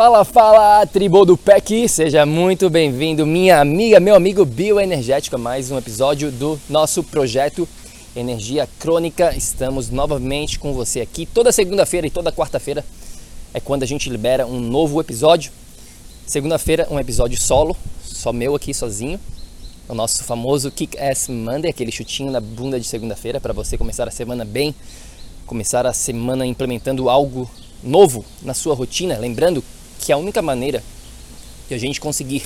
Fala, fala, tribo do PEC! Seja muito bem-vindo, minha amiga, meu amigo bioenergético, a mais um episódio do nosso projeto Energia Crônica. Estamos novamente com você aqui toda segunda-feira e toda quarta-feira é quando a gente libera um novo episódio. Segunda-feira, um episódio solo, só meu aqui sozinho. O nosso famoso Kick Ass Monday, aquele chutinho na bunda de segunda-feira para você começar a semana bem, começar a semana implementando algo novo na sua rotina. Lembrando que a única maneira de a gente conseguir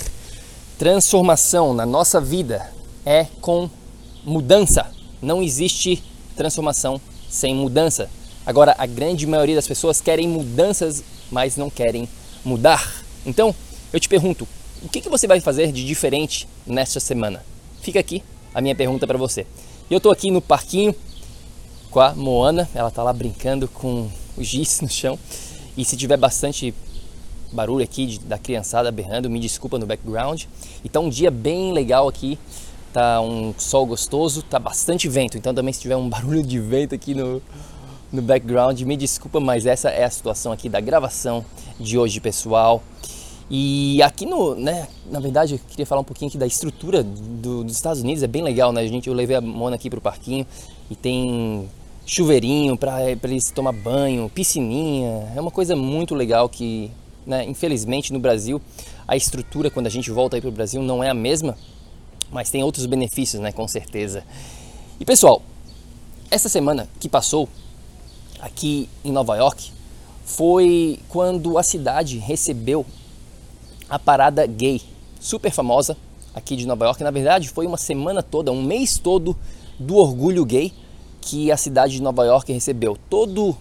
transformação na nossa vida é com mudança. Não existe transformação sem mudança. Agora, a grande maioria das pessoas querem mudanças, mas não querem mudar. Então, eu te pergunto, o que, que você vai fazer de diferente nesta semana? Fica aqui a minha pergunta para você. Eu estou aqui no parquinho com a Moana, ela está lá brincando com o giz no chão. E se tiver bastante barulho aqui da criançada berrando, me desculpa no background. Então um dia bem legal aqui, tá um sol gostoso, tá bastante vento, então também se tiver um barulho de vento aqui no, no background, me desculpa, mas essa é a situação aqui da gravação de hoje, pessoal. E aqui no, né, na verdade eu queria falar um pouquinho aqui da estrutura do, dos Estados Unidos, é bem legal, né, gente? Eu levei a Mona aqui pro parquinho e tem chuveirinho para eles tomar banho, piscininha, é uma coisa muito legal que né? Infelizmente no Brasil a estrutura quando a gente volta para o Brasil não é a mesma, mas tem outros benefícios, né? Com certeza. E pessoal, essa semana que passou aqui em Nova York foi quando a cidade recebeu a parada gay, super famosa aqui de Nova York. Na verdade, foi uma semana toda, um mês todo do orgulho gay que a cidade de Nova York recebeu. Todo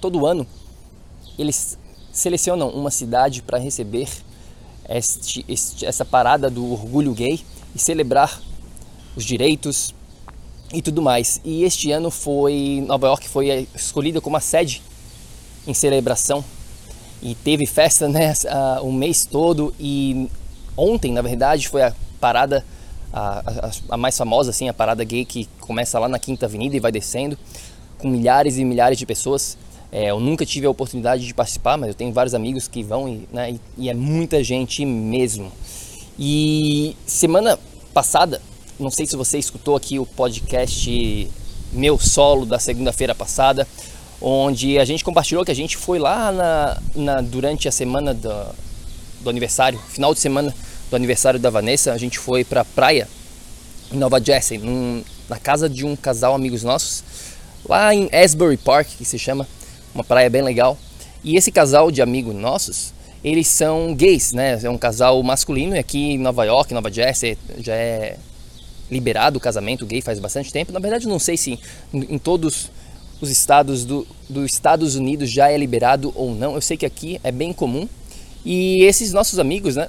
todo ano eles selecionam uma cidade para receber este, este, essa parada do orgulho gay e celebrar os direitos e tudo mais. E este ano foi Nova York foi escolhida como a sede em celebração. E teve festa né, o um mês todo. E ontem na verdade foi a parada a, a, a, mais famosa assim a parada gay que começa lá na Quinta Avenida e vai descendo com milhares e milhares de pessoas é, eu nunca tive a oportunidade de participar, mas eu tenho vários amigos que vão e, né, e, e é muita gente mesmo. E semana passada, não sei se você escutou aqui o podcast meu solo da segunda-feira passada, onde a gente compartilhou que a gente foi lá na, na durante a semana do, do, aniversário, final de semana do aniversário da Vanessa, a gente foi para praia em Nova Jersey, num, na casa de um casal amigos nossos, lá em Asbury Park, que se chama uma praia bem legal. E esse casal de amigos nossos, eles são gays, né? É um casal masculino e aqui em Nova York, Nova Jersey, já é liberado o casamento gay faz bastante tempo. Na verdade, não sei se em todos os estados do, dos Estados Unidos já é liberado ou não. Eu sei que aqui é bem comum. E esses nossos amigos, né?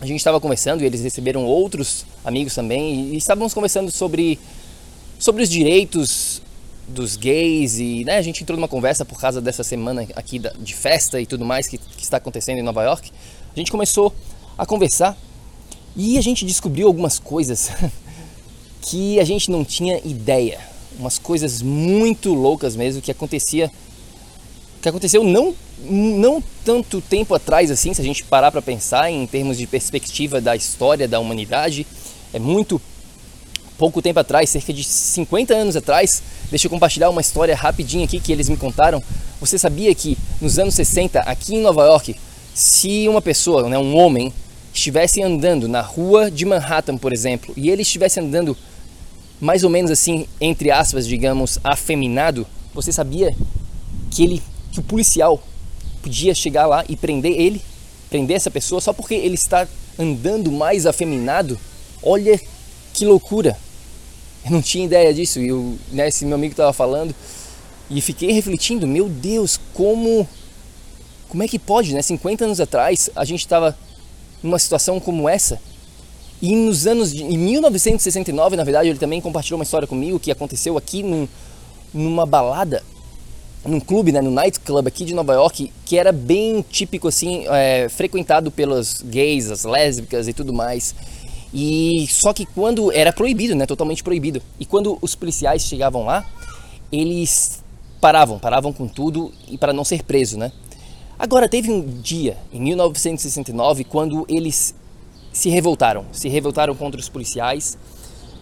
A gente estava conversando e eles receberam outros amigos também e estávamos conversando sobre sobre os direitos dos gays e né, a gente entrou numa conversa por causa dessa semana aqui de festa e tudo mais que, que está acontecendo em Nova York. A gente começou a conversar e a gente descobriu algumas coisas que a gente não tinha ideia, umas coisas muito loucas mesmo que acontecia que aconteceu não, não tanto tempo atrás assim, se a gente parar para pensar em termos de perspectiva da história da humanidade, é muito pouco tempo atrás, cerca de 50 anos atrás. Deixa eu compartilhar uma história rapidinha aqui que eles me contaram. Você sabia que nos anos 60, aqui em Nova York, se uma pessoa, né, um homem, estivesse andando na rua de Manhattan, por exemplo, e ele estivesse andando mais ou menos assim, entre aspas, digamos, afeminado, você sabia que ele que o policial podia chegar lá e prender ele, prender essa pessoa só porque ele está andando mais afeminado? Olha que loucura! Eu não tinha ideia disso e o, né, esse meu amigo estava falando e fiquei refletindo, meu Deus, como como é que pode, né? 50 anos atrás a gente estava numa situação como essa. E nos anos de, em 1969, na verdade, ele também compartilhou uma história comigo que aconteceu aqui num, numa balada, num clube, né, no nightclub aqui de Nova York, que era bem típico assim, é, frequentado pelos gays, as lésbicas e tudo mais. E só que quando era proibido, né, totalmente proibido. E quando os policiais chegavam lá, eles paravam, paravam com tudo e para não ser preso, né? Agora teve um dia em 1969 quando eles se revoltaram, se revoltaram contra os policiais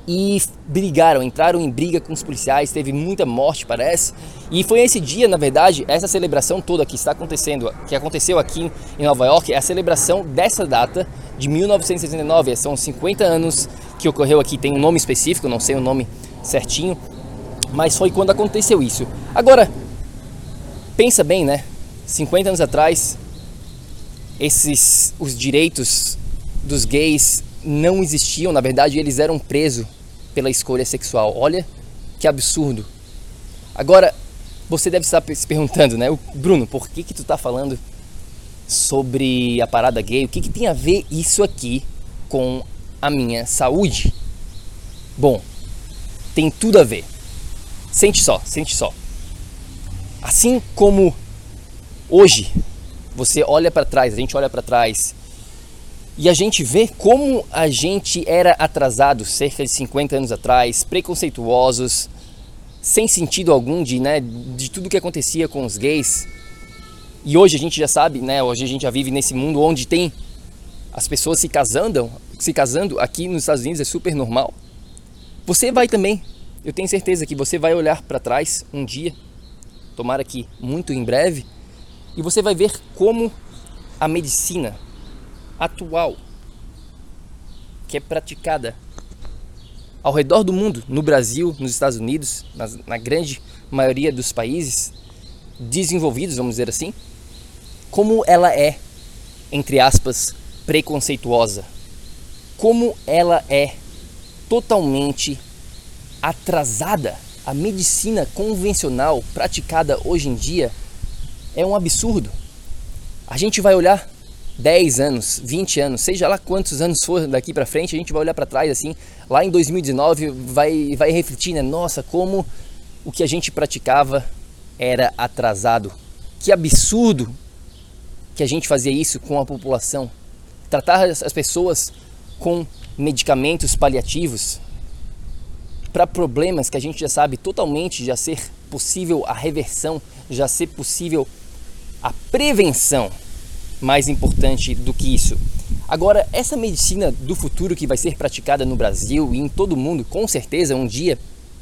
e brigaram, entraram em briga com os policiais, teve muita morte, parece. E foi esse dia, na verdade, essa celebração toda que está acontecendo, que aconteceu aqui em Nova York, é a celebração dessa data de 1969. São 50 anos que ocorreu aqui, tem um nome específico, não sei o nome certinho, mas foi quando aconteceu isso. Agora, pensa bem, né? 50 anos atrás, esses os direitos dos gays não existiam, na verdade, eles eram presos pela escolha sexual. Olha que absurdo. Agora, você deve estar se perguntando, né? Bruno, por que que tu tá falando sobre a parada gay? O que que tem a ver isso aqui com a minha saúde? Bom, tem tudo a ver. Sente só, sente só. Assim como hoje você olha para trás, a gente olha para trás e a gente vê como a gente era atrasado cerca de 50 anos atrás, preconceituosos, sem sentido algum de, né, de tudo que acontecia com os gays. E hoje a gente já sabe, né, hoje a gente já vive nesse mundo onde tem as pessoas se casando, se casando aqui nos Estados Unidos é super normal. Você vai também, eu tenho certeza que você vai olhar para trás um dia, tomara que muito em breve, e você vai ver como a medicina atual que é praticada ao redor do mundo, no Brasil, nos Estados Unidos, na, na grande maioria dos países desenvolvidos, vamos dizer assim, como ela é, entre aspas, preconceituosa, como ela é totalmente atrasada. A medicina convencional praticada hoje em dia é um absurdo. A gente vai olhar 10 anos, 20 anos, seja lá quantos anos for daqui para frente, a gente vai olhar para trás assim, lá em 2019 vai vai refletir, né? Nossa, como o que a gente praticava era atrasado. Que absurdo que a gente fazia isso com a população. Tratar as pessoas com medicamentos paliativos para problemas que a gente já sabe totalmente já ser possível a reversão, já ser possível a prevenção mais importante do que isso. Agora, essa medicina do futuro que vai ser praticada no Brasil e em todo o mundo, com certeza um dia,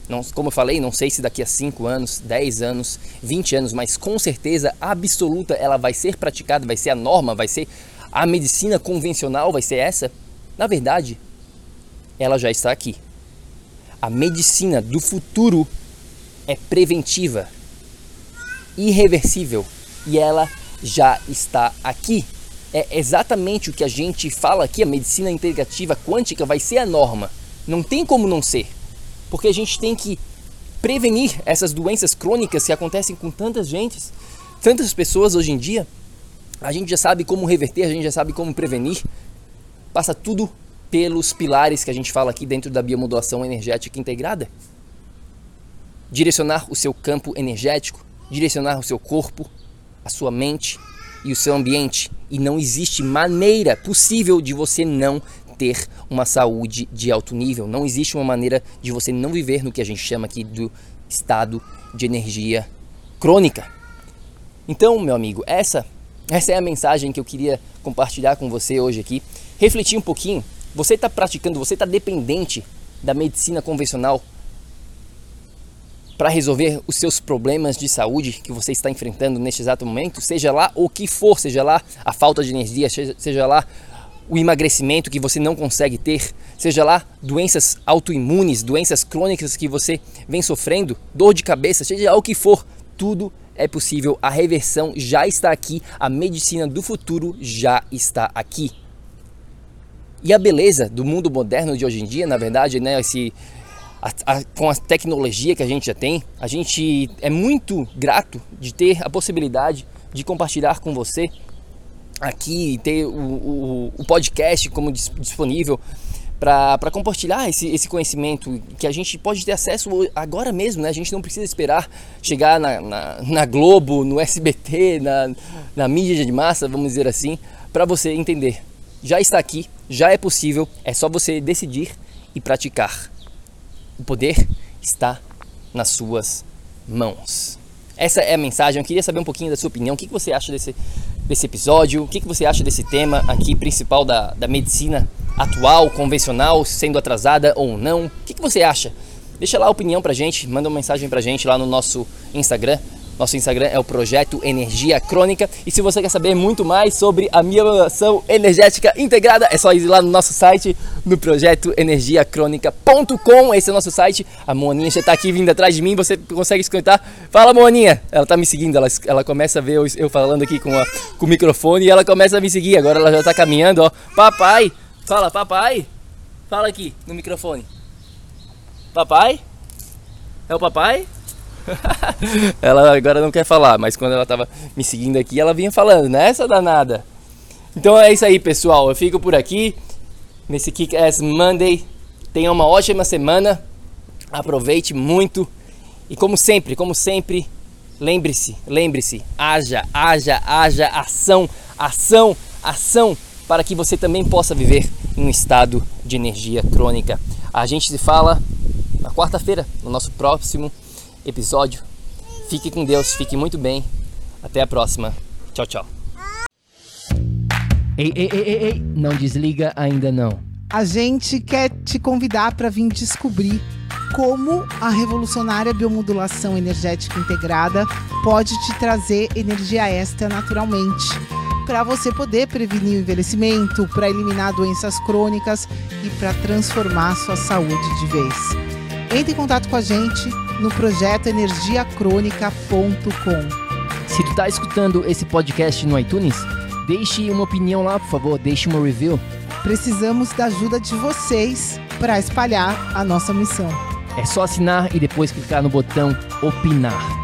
não, como eu falei, não sei se daqui a 5 anos, 10 anos, 20 anos, mas com certeza absoluta ela vai ser praticada, vai ser a norma, vai ser a medicina convencional, vai ser essa. Na verdade, ela já está aqui. A medicina do futuro é preventiva, irreversível e ela já está aqui. É exatamente o que a gente fala aqui, a medicina integrativa quântica vai ser a norma. Não tem como não ser. Porque a gente tem que prevenir essas doenças crônicas que acontecem com tantas gentes, tantas pessoas hoje em dia. A gente já sabe como reverter, a gente já sabe como prevenir. Passa tudo pelos pilares que a gente fala aqui dentro da biomodulação energética integrada. Direcionar o seu campo energético, direcionar o seu corpo, a sua mente e o seu ambiente. E não existe maneira possível de você não ter uma saúde de alto nível. Não existe uma maneira de você não viver no que a gente chama aqui do estado de energia crônica. Então, meu amigo, essa essa é a mensagem que eu queria compartilhar com você hoje aqui. Refletir um pouquinho. Você está praticando, você está dependente da medicina convencional para resolver os seus problemas de saúde que você está enfrentando neste exato momento, seja lá o que for, seja lá a falta de energia, seja lá o emagrecimento que você não consegue ter, seja lá doenças autoimunes, doenças crônicas que você vem sofrendo, dor de cabeça, seja lá o que for, tudo é possível, a reversão já está aqui, a medicina do futuro já está aqui. E a beleza do mundo moderno de hoje em dia, na verdade, né, esse, a, a, com a tecnologia que a gente já tem, a gente é muito grato de ter a possibilidade de compartilhar com você aqui, ter o, o, o podcast como disponível para compartilhar esse, esse conhecimento que a gente pode ter acesso agora mesmo, né? A gente não precisa esperar chegar na, na, na Globo, no SBT, na, na mídia de massa, vamos dizer assim, para você entender. Já está aqui, já é possível, é só você decidir e praticar. O poder está nas suas mãos. Essa é a mensagem. Eu queria saber um pouquinho da sua opinião. O que, você acha desse, desse episódio? O que, que você acha desse tema aqui principal da, da medicina atual, convencional, sendo atrasada ou não? O que, que você acha? Deixa lá a opinião pra gente, manda uma mensagem pra gente lá no nosso Instagram, nosso Instagram é o Projeto Energia Crônica. E se você quer saber muito mais sobre a minha ação energética integrada, é só ir lá no nosso site, no Projeto Crônica.com. Esse é o nosso site. A Moninha já está aqui vindo atrás de mim, você consegue escutar. Fala, Moninha! Ela está me seguindo, ela, ela começa a ver eu, eu falando aqui com, a, com o microfone e ela começa a me seguir. Agora ela já está caminhando, ó. Papai! Fala, papai! Fala aqui no microfone. Papai? É o papai? Ela agora não quer falar, mas quando ela tava me seguindo aqui, ela vinha falando, né? Essa danada. Então é isso aí, pessoal. Eu fico por aqui nesse Kick Ass Monday. Tenha uma ótima semana. Aproveite muito. E como sempre, como sempre, lembre-se, lembre-se, haja, haja, haja ação, ação, ação para que você também possa viver em um estado de energia crônica. A gente se fala na quarta-feira, no nosso próximo episódio. Fique com Deus, fique muito bem. Até a próxima. Tchau, tchau. Ei, ei, ei, ei, ei, não desliga ainda não. A gente quer te convidar para vir descobrir como a revolucionária biomodulação energética integrada pode te trazer energia extra naturalmente, para você poder prevenir o envelhecimento, para eliminar doenças crônicas e para transformar sua saúde de vez. Entre em contato com a gente no projeto energiacrônica.com. Se tu tá escutando esse podcast no iTunes, deixe uma opinião lá, por favor, deixe uma review. Precisamos da ajuda de vocês para espalhar a nossa missão. É só assinar e depois clicar no botão opinar.